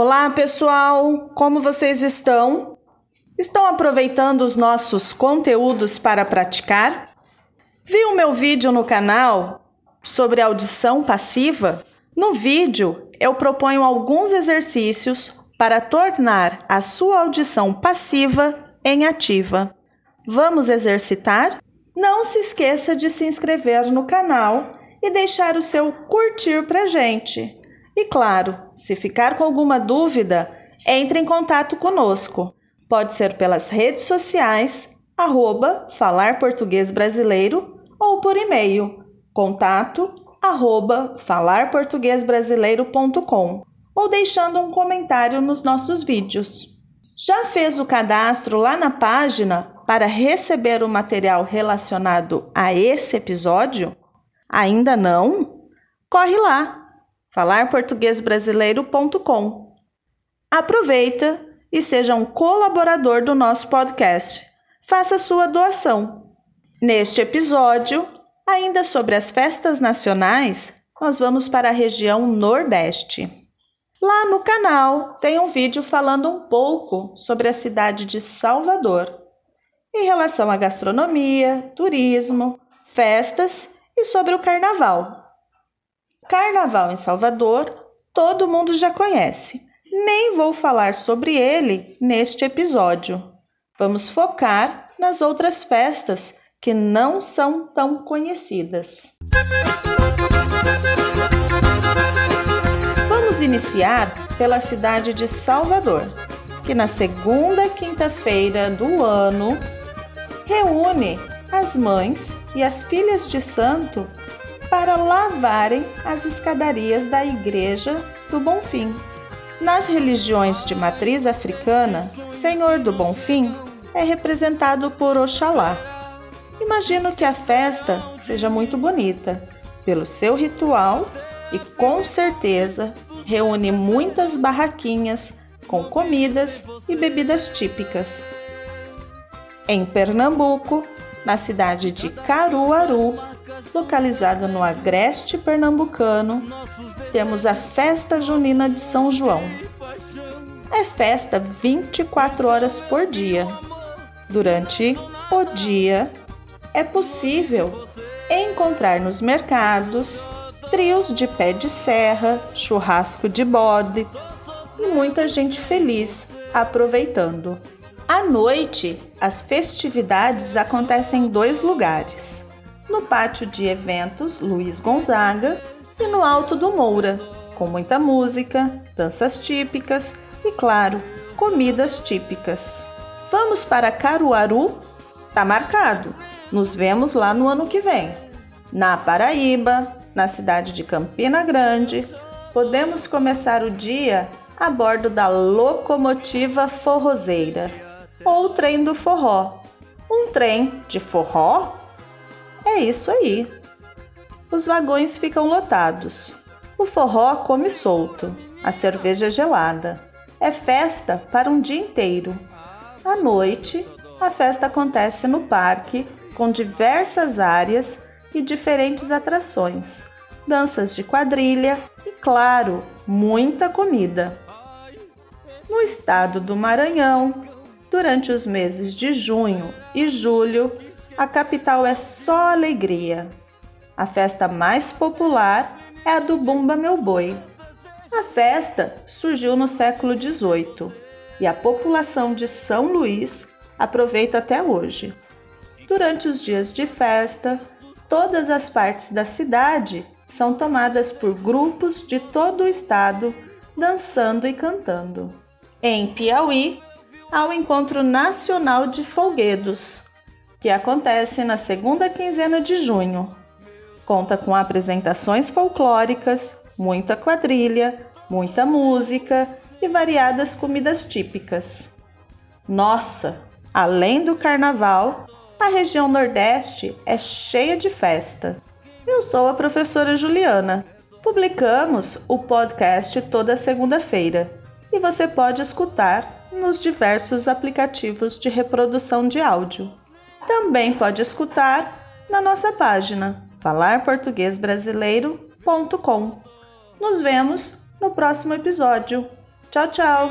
Olá, pessoal! Como vocês estão? Estão aproveitando os nossos conteúdos para praticar? Viu meu vídeo no canal sobre audição passiva? No vídeo, eu proponho alguns exercícios para tornar a sua audição passiva em ativa. Vamos exercitar? Não se esqueça de se inscrever no canal e deixar o seu curtir pra gente. E claro, se ficar com alguma dúvida, entre em contato conosco. Pode ser pelas redes sociais, arroba Falar Português Brasileiro ou por e-mail, contato arroba falarportuguesbrasileiro.com ou deixando um comentário nos nossos vídeos. Já fez o cadastro lá na página para receber o material relacionado a esse episódio? Ainda não? Corre lá falarportuguesbrasileiro.com. Aproveita e seja um colaborador do nosso podcast. Faça sua doação. Neste episódio, ainda sobre as festas nacionais, nós vamos para a região Nordeste. Lá no canal tem um vídeo falando um pouco sobre a cidade de Salvador, em relação à gastronomia, turismo, festas e sobre o carnaval. Carnaval em Salvador, todo mundo já conhece. Nem vou falar sobre ele neste episódio. Vamos focar nas outras festas que não são tão conhecidas. Vamos iniciar pela cidade de Salvador, que na segunda quinta-feira do ano reúne as mães e as filhas de santo para lavarem as escadarias da Igreja do Bonfim. Nas religiões de matriz africana, Senhor do Bonfim é representado por Oxalá. Imagino que a festa seja muito bonita, pelo seu ritual e com certeza reúne muitas barraquinhas com comidas e bebidas típicas. Em Pernambuco, na cidade de Caruaru, localizado no agreste pernambucano, temos a Festa Junina de São João. É festa 24 horas por dia. Durante o dia, é possível encontrar nos mercados trios de pé de serra, churrasco de bode e muita gente feliz aproveitando. À noite, as festividades acontecem em dois lugares: no pátio de eventos Luiz Gonzaga e no Alto do Moura, com muita música, danças típicas e, claro, comidas típicas. Vamos para Caruaru? Tá marcado! Nos vemos lá no ano que vem. Na Paraíba, na cidade de Campina Grande, podemos começar o dia a bordo da locomotiva forrozeira ou trem do forró. Um trem de forró? É isso aí. Os vagões ficam lotados. O forró come solto, a cerveja gelada. É festa para um dia inteiro. À noite, a festa acontece no parque com diversas áreas e diferentes atrações, danças de quadrilha e, claro, muita comida. No estado do Maranhão, durante os meses de junho e julho, a capital é só alegria. A festa mais popular é a do Bumba Meu Boi. A festa surgiu no século XVIII e a população de São Luís aproveita até hoje. Durante os dias de festa, todas as partes da cidade são tomadas por grupos de todo o estado dançando e cantando. Em Piauí, há o Encontro Nacional de Folguedos, que acontece na segunda quinzena de junho. Conta com apresentações folclóricas, muita quadrilha, muita música e variadas comidas típicas. Nossa, além do carnaval, a região Nordeste é cheia de festa. Eu sou a professora Juliana. Publicamos o podcast toda segunda-feira e você pode escutar nos diversos aplicativos de reprodução de áudio. Também pode escutar na nossa página falarportuguesbrasileiro.com. Nos vemos no próximo episódio. Tchau, tchau.